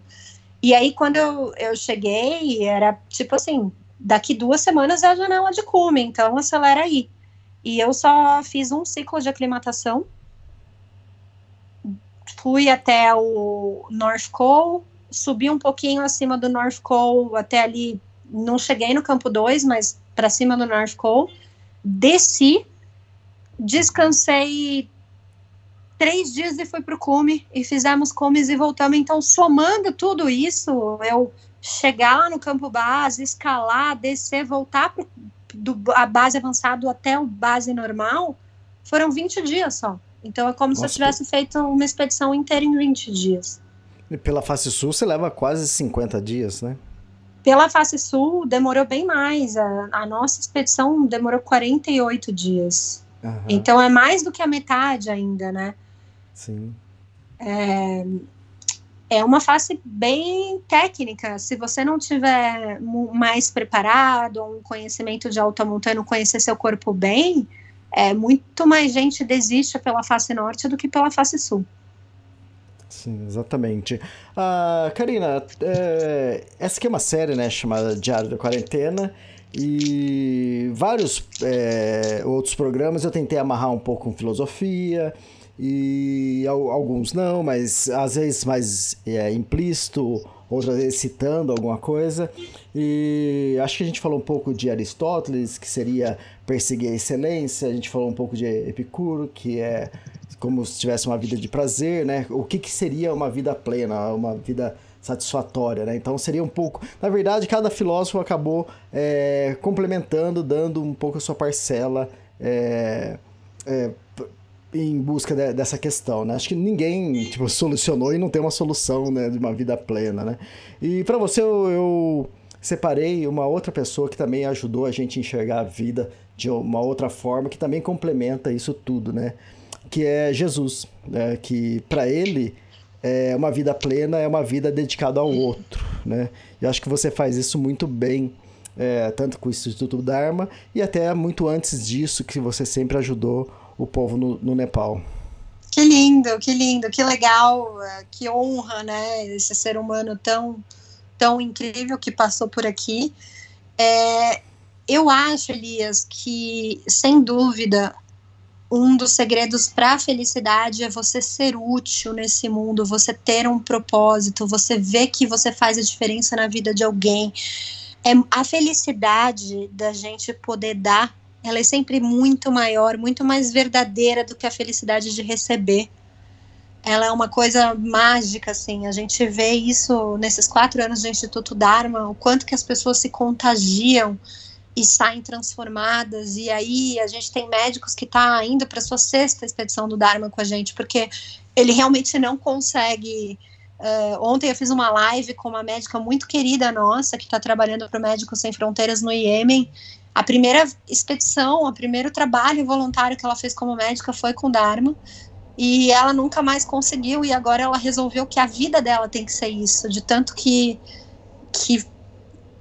E aí, quando eu, eu cheguei, era tipo assim: daqui duas semanas é a janela de cume, então acelera aí. E eu só fiz um ciclo de aclimatação. Fui até o North Cole, subi um pouquinho acima do North Cole, até ali, não cheguei no campo 2, mas para cima do North Cole. Desci, descansei três dias e fui para o cume, e fizemos cumes e voltamos. Então, somando tudo isso, eu chegar lá no campo base, escalar, descer, voltar pro, do a base avançado até o base normal, foram 20 dias só. Então é como Nossa, se eu tivesse feito uma expedição inteira em 20 dias. E pela face sul você leva quase 50 dias, né? Pela face sul demorou bem mais. A, a nossa expedição demorou 48 dias. Uhum. Então é mais do que a metade ainda, né? Sim. É, é uma face bem técnica. Se você não tiver mais preparado, um conhecimento de alta montanha, conhecer seu corpo bem, é, muito mais gente desiste pela face norte do que pela face sul. Sim, exatamente. Uh, Karina, é, essa aqui é uma série né, chamada Diário da Quarentena e vários é, outros programas eu tentei amarrar um pouco com filosofia, e alguns não, mas às vezes mais é, implícito, outras vezes citando alguma coisa. E acho que a gente falou um pouco de Aristóteles, que seria perseguir a excelência, a gente falou um pouco de Epicuro, que é como se tivesse uma vida de prazer, né? O que, que seria uma vida plena, uma vida satisfatória, né? Então seria um pouco. Na verdade, cada filósofo acabou é, complementando, dando um pouco a sua parcela. É, é, em busca de, dessa questão, né? Acho que ninguém tipo, solucionou e não tem uma solução né, de uma vida plena, né? E para você eu, eu, separei uma outra pessoa que também ajudou a gente a enxergar a vida de uma outra forma, que também complementa isso tudo, né? Que é Jesus, né? que para ele é uma vida plena é uma vida dedicada ao outro, né? E acho que você faz isso muito bem. É, tanto com o Instituto Dharma e até muito antes disso que você sempre ajudou o povo no, no Nepal. Que lindo, que lindo, que legal, é, que honra, né? Esse ser humano tão, tão incrível que passou por aqui. É, eu acho, Elias, que sem dúvida um dos segredos para a felicidade é você ser útil nesse mundo, você ter um propósito, você ver que você faz a diferença na vida de alguém. É a felicidade da gente poder dar ela é sempre muito maior, muito mais verdadeira do que a felicidade de receber. Ela é uma coisa mágica, assim. A gente vê isso nesses quatro anos do Instituto Dharma, o quanto que as pessoas se contagiam e saem transformadas. E aí a gente tem médicos que tá indo para sua sexta expedição do Dharma com a gente, porque ele realmente não consegue. Uh, ontem eu fiz uma live com uma médica muito querida nossa que está trabalhando para o Médicos Sem Fronteiras no Iêmen a primeira expedição, o primeiro trabalho voluntário que ela fez como médica foi com Dharma. E ela nunca mais conseguiu, e agora ela resolveu que a vida dela tem que ser isso, de tanto que, que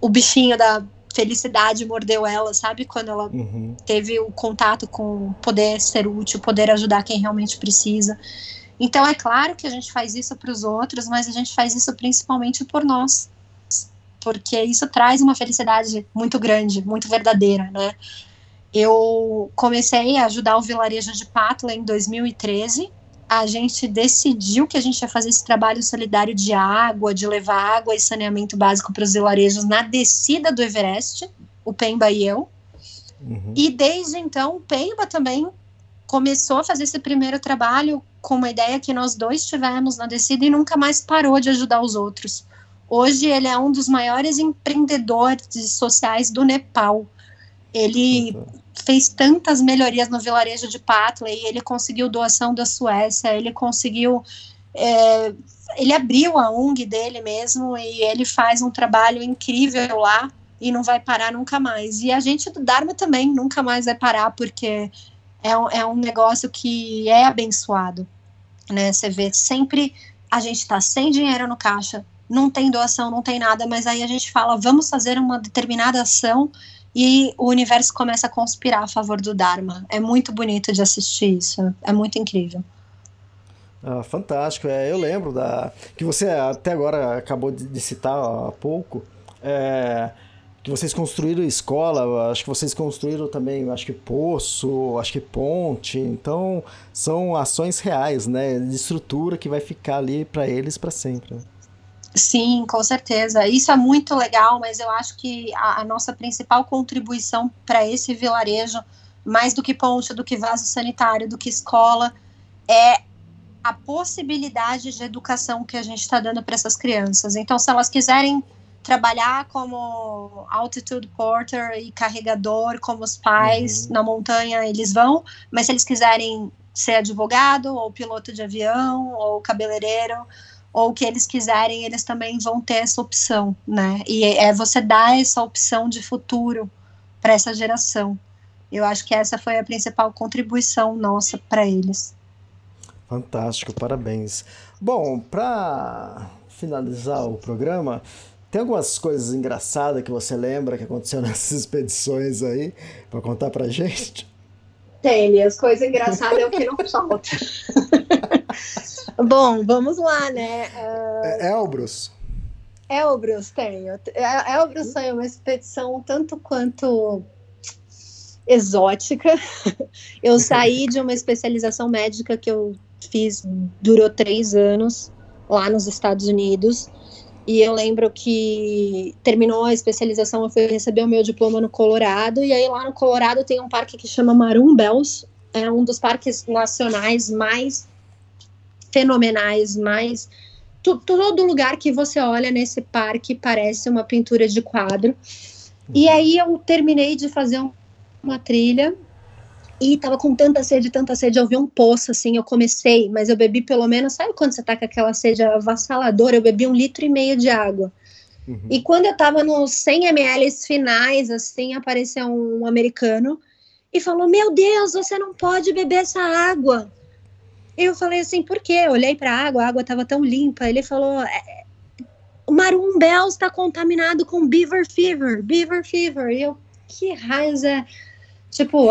o bichinho da felicidade mordeu ela, sabe? Quando ela uhum. teve o contato com poder ser útil, poder ajudar quem realmente precisa. Então é claro que a gente faz isso para os outros, mas a gente faz isso principalmente por nós porque isso traz uma felicidade muito grande, muito verdadeira, né? Eu comecei a ajudar o vilarejo de Pátula em 2013. A gente decidiu que a gente ia fazer esse trabalho solidário de água, de levar água e saneamento básico para os vilarejos na descida do Everest, o Pemba e eu. Uhum. E desde então, o Pemba também começou a fazer esse primeiro trabalho com uma ideia que nós dois tivemos na descida e nunca mais parou de ajudar os outros. Hoje ele é um dos maiores empreendedores sociais do Nepal. Ele fez tantas melhorias no vilarejo de Patley, ele conseguiu doação da Suécia, ele conseguiu. É, ele abriu a ONG dele mesmo e ele faz um trabalho incrível lá e não vai parar nunca mais. E a gente do Dharma também nunca mais vai parar, porque é um, é um negócio que é abençoado, né? Você vê sempre a gente está sem dinheiro no caixa, não tem doação, não tem nada, mas aí a gente fala, vamos fazer uma determinada ação e o universo começa a conspirar a favor do Dharma. É muito bonito de assistir isso, é muito incrível. Ah, fantástico, é, eu lembro da que você até agora acabou de citar há pouco. É, que vocês construíram escola, acho que vocês construíram também, acho que poço, acho que ponte. Então, são ações reais, né, de estrutura que vai ficar ali para eles para sempre. Sim, com certeza. Isso é muito legal, mas eu acho que a, a nossa principal contribuição para esse vilarejo, mais do que ponte, do que vaso sanitário, do que escola, é a possibilidade de educação que a gente está dando para essas crianças. Então, se elas quiserem trabalhar como altitude porter e carregador, como os pais uhum. na montanha, eles vão, mas se eles quiserem ser advogado, ou piloto de avião, ou cabeleireiro, ou o que eles quiserem, eles também vão ter essa opção, né? E é você dar essa opção de futuro para essa geração. Eu acho que essa foi a principal contribuição nossa para eles. Fantástico, parabéns. Bom, para finalizar o programa, tem algumas coisas engraçadas que você lembra que aconteceu nessas expedições aí para contar para gente? Tem, as coisas engraçadas é o que não falta. Bom, vamos lá, né? Uh... É Elbrus. Elbrus, tenho. É, Elbrus foi uma expedição tanto quanto exótica. Eu saí de uma especialização médica que eu fiz, durou três anos lá nos Estados Unidos. E eu lembro que terminou a especialização, eu fui receber o meu diploma no Colorado. E aí lá no Colorado tem um parque que chama Maroon Bells. É um dos parques nacionais mais fenomenais, mais todo lugar que você olha nesse parque parece uma pintura de quadro. E aí eu terminei de fazer uma trilha e tava com tanta sede, tanta sede, eu vi um poço, assim, eu comecei, mas eu bebi pelo menos, sabe quando você tá com aquela sede avassaladora? Eu bebi um litro e meio de água. Uhum. E quando eu tava nos 100 ml finais, assim, apareceu um americano e falou, meu Deus, você não pode beber essa água. Eu falei assim, por quê? Eu olhei pra água, a água tava tão limpa. Ele falou, é, o Marum Bells está contaminado com beaver fever, beaver fever. E eu, que raios é? Tipo,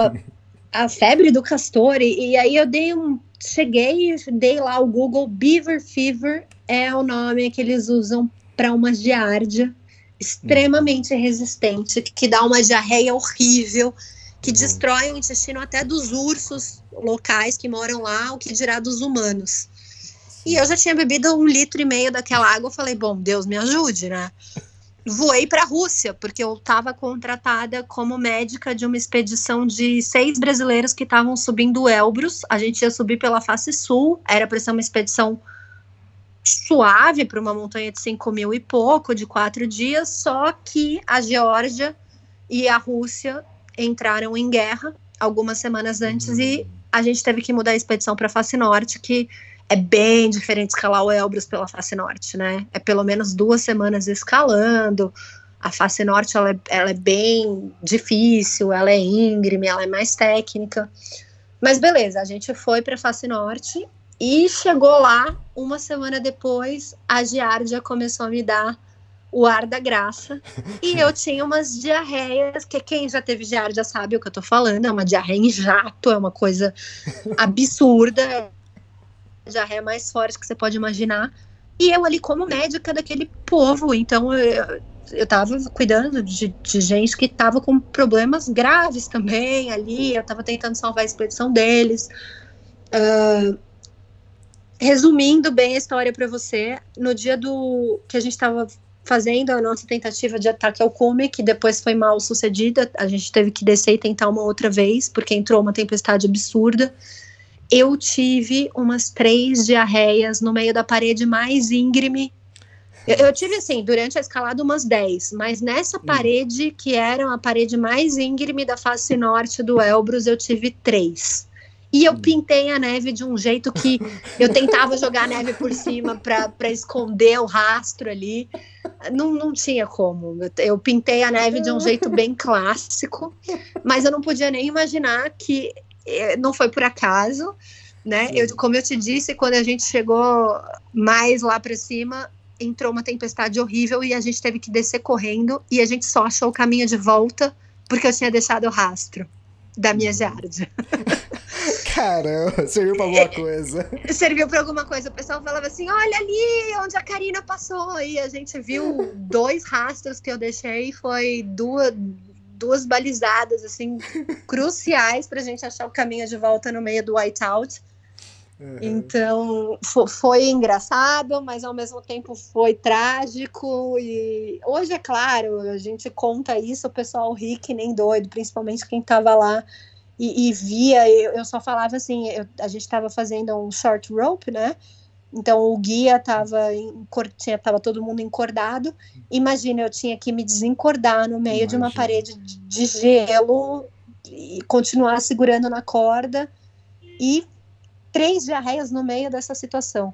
a febre do castor, e, e aí eu dei um. Cheguei dei lá o Google Beaver Fever, é o nome que eles usam para uma giardia extremamente resistente, que dá uma diarreia horrível, que hum. destrói o intestino até dos ursos locais que moram lá, o que dirá dos humanos. E eu já tinha bebido um litro e meio daquela água, eu falei, bom, Deus me ajude, né? voei para a Rússia, porque eu estava contratada como médica de uma expedição de seis brasileiros que estavam subindo o Elbrus. A gente ia subir pela face sul, era para ser uma expedição suave para uma montanha de 5 mil e pouco, de quatro dias, só que a Geórgia e a Rússia entraram em guerra algumas semanas antes e a gente teve que mudar a expedição para a face norte, que é bem diferente escalar o Elbrus pela face norte, né? É pelo menos duas semanas escalando. A face norte ela é, ela é bem difícil, ela é íngreme, ela é mais técnica. Mas beleza, a gente foi para a face norte e chegou lá uma semana depois, a Giardia começou a me dar o ar da graça. E eu tinha umas diarreias, que quem já teve diarreia sabe o que eu tô falando, é uma diarreia em jato, é uma coisa absurda diarreia mais forte que você pode imaginar. E eu ali como médica daquele povo, então eu, eu tava cuidando de, de gente que tava com problemas graves também ali, eu tava tentando salvar a expedição deles. Uh, resumindo bem a história para você, no dia do que a gente estava fazendo a nossa tentativa de ataque ao cume, que depois foi mal sucedida, a gente teve que descer e tentar uma outra vez, porque entrou uma tempestade absurda eu tive umas três diarreias no meio da parede mais íngreme. Eu, eu tive, assim, durante a escalada, umas dez, mas nessa hum. parede, que era a parede mais íngreme da face norte do Elbrus, eu tive três. E eu pintei a neve de um jeito que eu tentava jogar a neve por cima para esconder o rastro ali. Não, não tinha como. Eu pintei a neve de um jeito bem clássico, mas eu não podia nem imaginar que eh, não foi por acaso. Né? Eu, como eu te disse, quando a gente chegou mais lá para cima, entrou uma tempestade horrível e a gente teve que descer correndo e a gente só achou o caminho de volta porque eu tinha deixado o rastro da minha jardim. Caramba, serviu para alguma coisa. Serviu para alguma coisa. O pessoal falava assim: olha ali onde a Karina passou. E a gente viu dois rastros que eu deixei, foi duas, duas balizadas assim cruciais para a gente achar o caminho de volta no meio do whiteout. Uhum. Então foi engraçado, mas ao mesmo tempo foi trágico. E hoje, é claro, a gente conta isso, o pessoal ri que nem doido, principalmente quem estava lá e, e, via. Eu, eu só falava assim: eu, a gente estava fazendo um short rope, né? Então o guia estava tava todo mundo encordado. Imagina, eu tinha que me desencordar no meio Imagina. de uma parede de gelo e continuar segurando na corda. E três diarreias no meio dessa situação.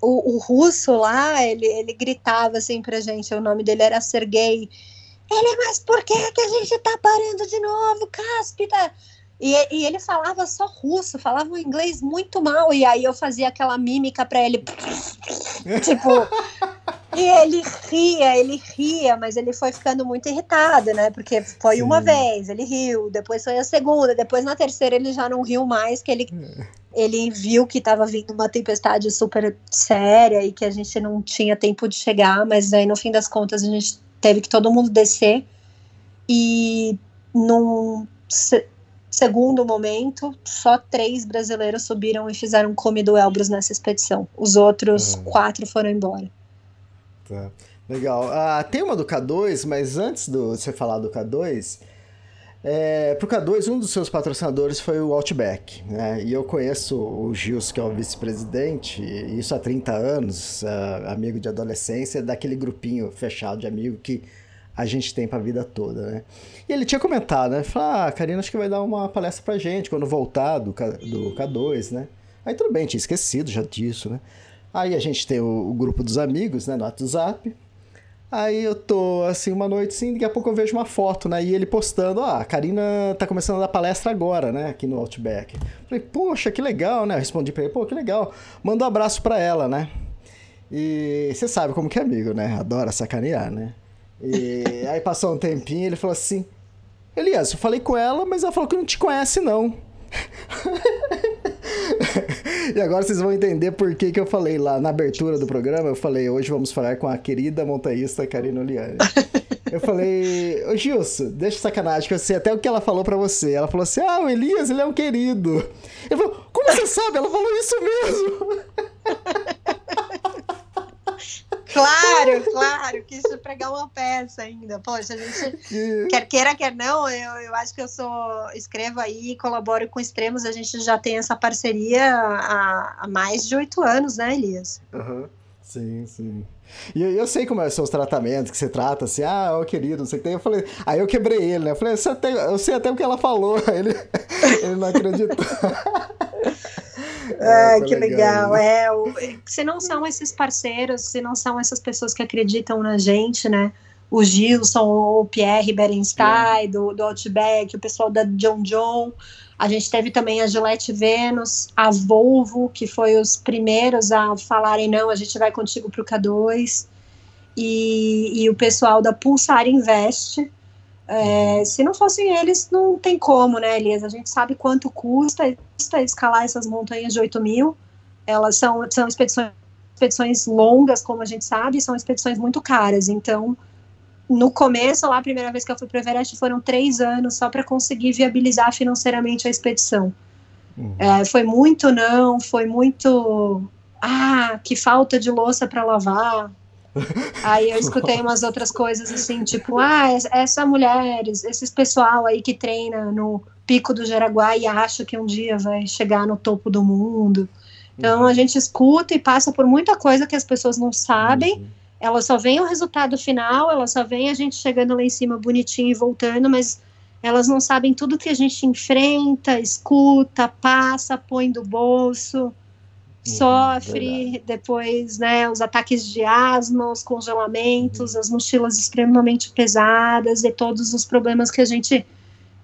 O, o, russo lá, ele, ele gritava assim pra gente, o nome dele era Sergei. Ele, mas por que, que a gente tá parando de novo, cáspita? E, e, ele falava só russo, falava um inglês muito mal. E aí eu fazia aquela mímica para ele. tipo, e ele ria, ele ria, mas ele foi ficando muito irritado, né? Porque foi Sim. uma vez, ele riu, depois foi a segunda, depois na terceira ele já não riu mais, que ele, ele viu que estava vindo uma tempestade super séria e que a gente não tinha tempo de chegar, mas aí no fim das contas a gente teve que todo mundo descer. E num se, segundo momento, só três brasileiros subiram e fizeram come do Elbrus nessa expedição. Os outros uhum. quatro foram embora. Tá. Legal. Ah, tem uma do K2, mas antes de você falar do K2, é, pro K2, um dos seus patrocinadores foi o Outback, né? E eu conheço o Gils, que é o vice-presidente, isso há 30 anos, uh, amigo de adolescência, daquele grupinho fechado de amigo que a gente tem pra vida toda, né? E ele tinha comentado, né? Falou, ah, Karina acho que vai dar uma palestra pra gente quando voltar do, K, do K2, né? Aí tudo bem, tinha esquecido já disso, né? Aí a gente tem o, o, grupo dos amigos, né, no WhatsApp. Aí eu tô assim uma noite assim, daqui a pouco eu vejo uma foto, né? E ele postando, ó, ah, a Karina tá começando a dar palestra agora, né, aqui no Outback. Falei, poxa, que legal, né? Eu respondi pra ele, pô, que legal. Manda um abraço pra ela, né? E você sabe como que é amigo, né? Adora sacanear, né? E aí passou um tempinho, ele falou assim: Elias, eu falei com ela, mas ela falou que não te conhece, não. e agora vocês vão entender por que, que eu falei lá na abertura do programa. Eu falei, hoje vamos falar com a querida montanhista Karina Oliane. Eu falei, ô Gilson, deixa sacanagem, que eu sei até o que ela falou para você. Ela falou assim: ah, o Elias, ele é um querido. Ele falou, como você sabe? Ela falou isso mesmo. Claro, claro, quis pregar uma peça ainda. Poxa, a gente quer queira, quer não, eu, eu acho que eu sou, escrevo aí, colaboro com extremos, a gente já tem essa parceria há, há mais de oito anos, né, Elias? Uhum. Sim, sim. E eu sei como é, são os tratamentos que você trata, assim, ah, ô querido, não sei o que tem. Eu falei, aí eu quebrei ele, né? Eu falei, eu sei até o que ela falou. Ele, ele não acreditou. Ah, que legal. legal. É, o, se não são esses parceiros, se não são essas pessoas que acreditam na gente, né? O Gilson, o Pierre Berenstein, do, do Outback, o pessoal da John John. A gente teve também a Gillette Venus, a Volvo, que foi os primeiros a falarem: não, a gente vai contigo para o K2. E, e o pessoal da Pulsar Invest, é, se não fossem eles, não tem como, né, Elias? A gente sabe quanto custa, custa escalar essas montanhas de 8 mil. Elas são, são expedições, expedições longas, como a gente sabe, são expedições muito caras. Então, no começo, lá, a primeira vez que eu fui para o Everest, foram três anos só para conseguir viabilizar financeiramente a expedição. Uhum. É, foi muito não, foi muito. Ah, que falta de louça para lavar, Aí eu escutei umas outras coisas assim, tipo, ah, essa mulher, esses pessoal aí que treina no pico do Jaraguá e acha que um dia vai chegar no topo do mundo. Então uhum. a gente escuta e passa por muita coisa que as pessoas não sabem. Uhum. Elas só veem o resultado final, elas só veem a gente chegando lá em cima bonitinho e voltando, mas elas não sabem tudo que a gente enfrenta, escuta, passa, põe do bolso, sofre, verdade. depois, né, os ataques de asma, os congelamentos, uhum. as mochilas extremamente pesadas e todos os problemas que a gente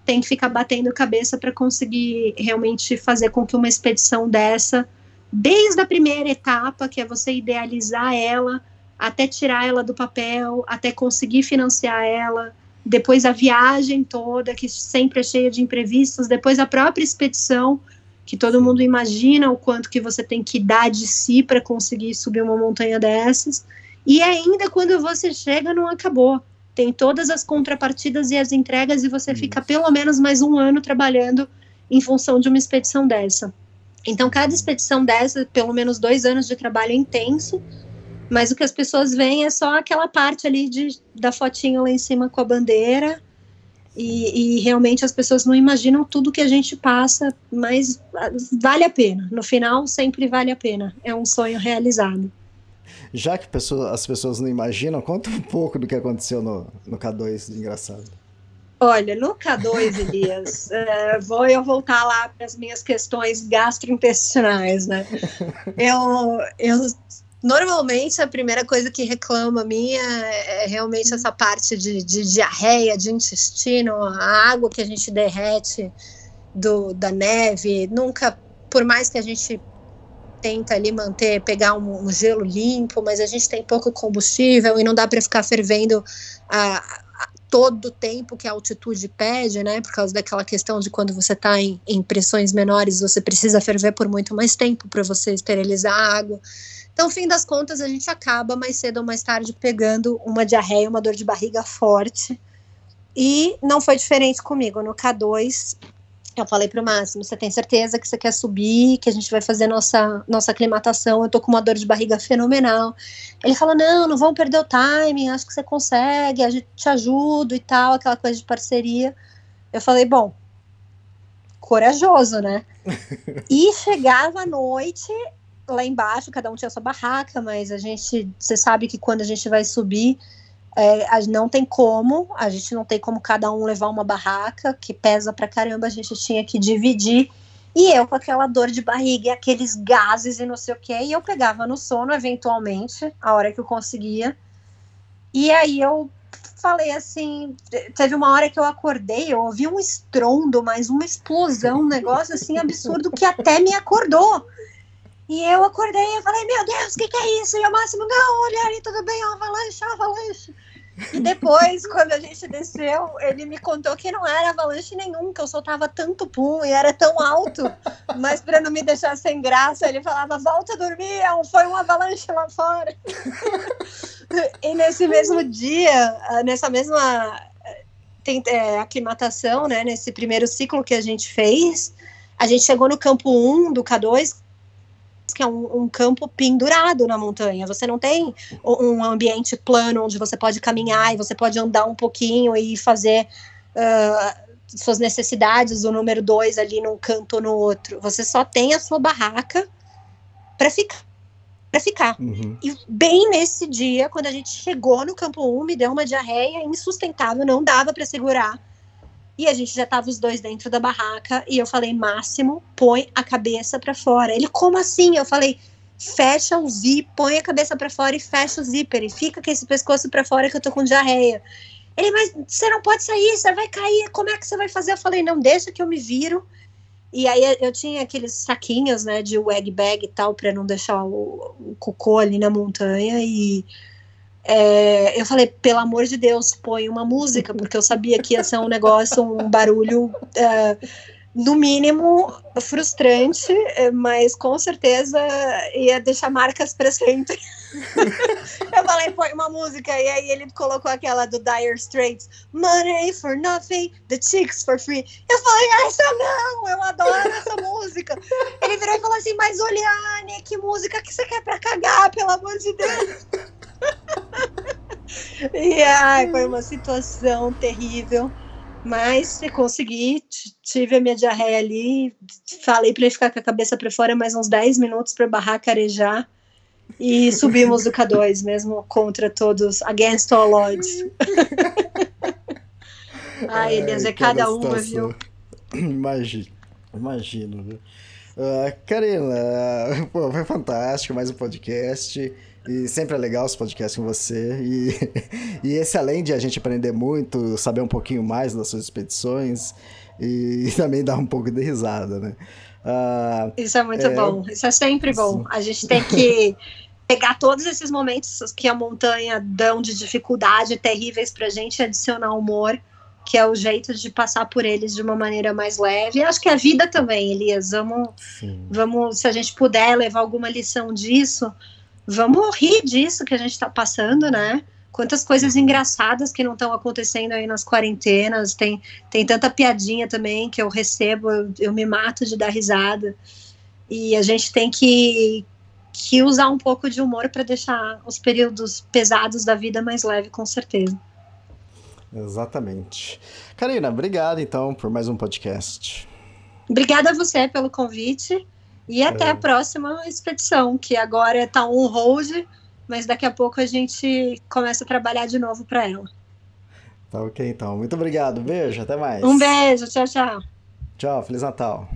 tem que ficar batendo cabeça para conseguir realmente fazer com que uma expedição dessa, desde a primeira etapa, que é você idealizar ela, até tirar ela do papel, até conseguir financiar ela, depois a viagem toda, que sempre é cheia de imprevistos, depois a própria expedição, que todo mundo imagina o quanto que você tem que dar de si para conseguir subir uma montanha dessas, e ainda quando você chega não acabou. Tem todas as contrapartidas e as entregas e você Isso. fica pelo menos mais um ano trabalhando em função de uma expedição dessa. Então, cada expedição dessa, pelo menos dois anos de trabalho intenso, mas o que as pessoas veem é só aquela parte ali de, da fotinho lá em cima com a bandeira. E, e, realmente as pessoas não imaginam tudo que a gente passa, mas vale a pena. No final, sempre vale a pena. É um sonho realizado. Já que pessoa, as pessoas não imaginam, conta um pouco do que aconteceu no, no K2 de engraçado. Olha, no K2, Elias, é, vou eu voltar lá para as minhas questões gastrointestinais, né? Eu, eu Normalmente, a primeira coisa que reclama minha é realmente essa parte de, de diarreia, de intestino, a água que a gente derrete do, da neve. Nunca, por mais que a gente tenta ali manter, pegar um, um gelo limpo, mas a gente tem pouco combustível e não dá para ficar fervendo a, a, todo o tempo que a altitude pede, né? Por causa daquela questão de quando você está em, em pressões menores, você precisa ferver por muito mais tempo para você esterilizar a água. Então, no fim das contas, a gente acaba mais cedo ou mais tarde pegando uma diarreia, uma dor de barriga forte. E não foi diferente comigo. No K2, eu falei para o Máximo: você tem certeza que você quer subir, que a gente vai fazer nossa, nossa aclimatação? Eu tô com uma dor de barriga fenomenal. Ele falou: não, não vamos perder o timing, acho que você consegue, a gente te ajuda e tal, aquela coisa de parceria. Eu falei: bom, corajoso, né? e chegava à noite, lá embaixo, cada um tinha sua barraca, mas a gente, você sabe que quando a gente vai subir, é, não tem como, a gente não tem como cada um levar uma barraca que pesa pra caramba, a gente tinha que dividir. E eu com aquela dor de barriga e aqueles gases e não sei o que, e eu pegava no sono eventualmente, a hora que eu conseguia. E aí eu falei assim, teve uma hora que eu acordei, eu ouvi um estrondo, mas uma explosão, um negócio assim absurdo que até me acordou. E eu acordei e falei, meu Deus, o que, que, é isso? E o Máximo, não, olha ali, tudo bem, avalanche, avalanche. E depois, quando a gente desceu, ele me contou que não era avalanche nenhum, que eu soltava tanto pum e era tão alto. Mas para não me deixar sem graça, ele falava, volta a dormir, é foi um avalanche lá fora. e nesse mesmo dia, nessa mesma é, aclimatação, né, nesse primeiro ciclo que a gente fez, a gente chegou no campo 1 do K2, que é um, um, campo pendurado na montanha. Você não tem um ambiente plano onde você pode caminhar e você pode andar um pouquinho e fazer uh, suas necessidades, o número dois ali num canto ou no outro. Você só tem a sua barraca para ficar. Para ficar. Uhum. E bem nesse dia, quando a gente chegou no campo 1, me deu uma diarreia insustentável, não dava para segurar e a gente já tava os dois dentro da barraca e eu falei, Máximo, põe a cabeça para fora. Ele, como assim? Eu falei, fecha o zip, põe a cabeça para fora e fecha o zíper e fica com esse pescoço para fora que eu tô com diarreia. Ele, mas você não pode sair, você vai cair, como é que você vai fazer? Eu falei, não, deixa que eu me viro. E aí eu tinha aqueles saquinhos, né, de wag bag e tal, para não deixar o, o cocô ali na montanha e é, eu falei, pelo amor de Deus, põe uma música, porque eu sabia que ia ser um negócio, um barulho, é, no mínimo, frustrante, é, mas com certeza ia deixar marcas para sempre. eu falei, põe uma música, e aí ele colocou aquela do Dire Straits, Money for Nothing, The Chicks for Free. Eu falei, essa não, eu adoro essa música. Ele virou e falou assim, mas Oliane, que música que você quer para cagar, pelo amor de Deus? E ai, foi uma situação terrível. Mas consegui, tive a minha diarreia ali, falei para ele ficar com a cabeça para fora mais uns 10 minutos para barrar carejar e subimos do K2 mesmo contra todos, against all odds. Ai, Elias, é cada, uma, viu? Imagino, imagino, viu? Uh, Karina, pô, foi fantástico mais um podcast. E sempre é legal os podcasts com você. E, e esse, além de a gente aprender muito, saber um pouquinho mais das suas expedições e, e também dar um pouco de risada, né? Uh, Isso é muito é, bom. Isso é sempre bom. A gente tem que pegar todos esses momentos que a montanha dão de dificuldade terríveis pra gente e adicionar humor que é o jeito de passar por eles de uma maneira mais leve. E acho que a vida também, Elias. Vamos, vamos, se a gente puder levar alguma lição disso, vamos rir disso que a gente está passando, né? Quantas coisas engraçadas que não estão acontecendo aí nas quarentenas. Tem, tem tanta piadinha também que eu recebo, eu, eu me mato de dar risada. E a gente tem que, que usar um pouco de humor para deixar os períodos pesados da vida mais leve, com certeza. Exatamente. Karina, obrigado então por mais um podcast. Obrigada a você pelo convite e até é. a próxima expedição, que agora está um hold, mas daqui a pouco a gente começa a trabalhar de novo para ela. Tá ok então. Muito obrigado. Beijo, até mais. Um beijo, tchau, tchau. Tchau, Feliz Natal.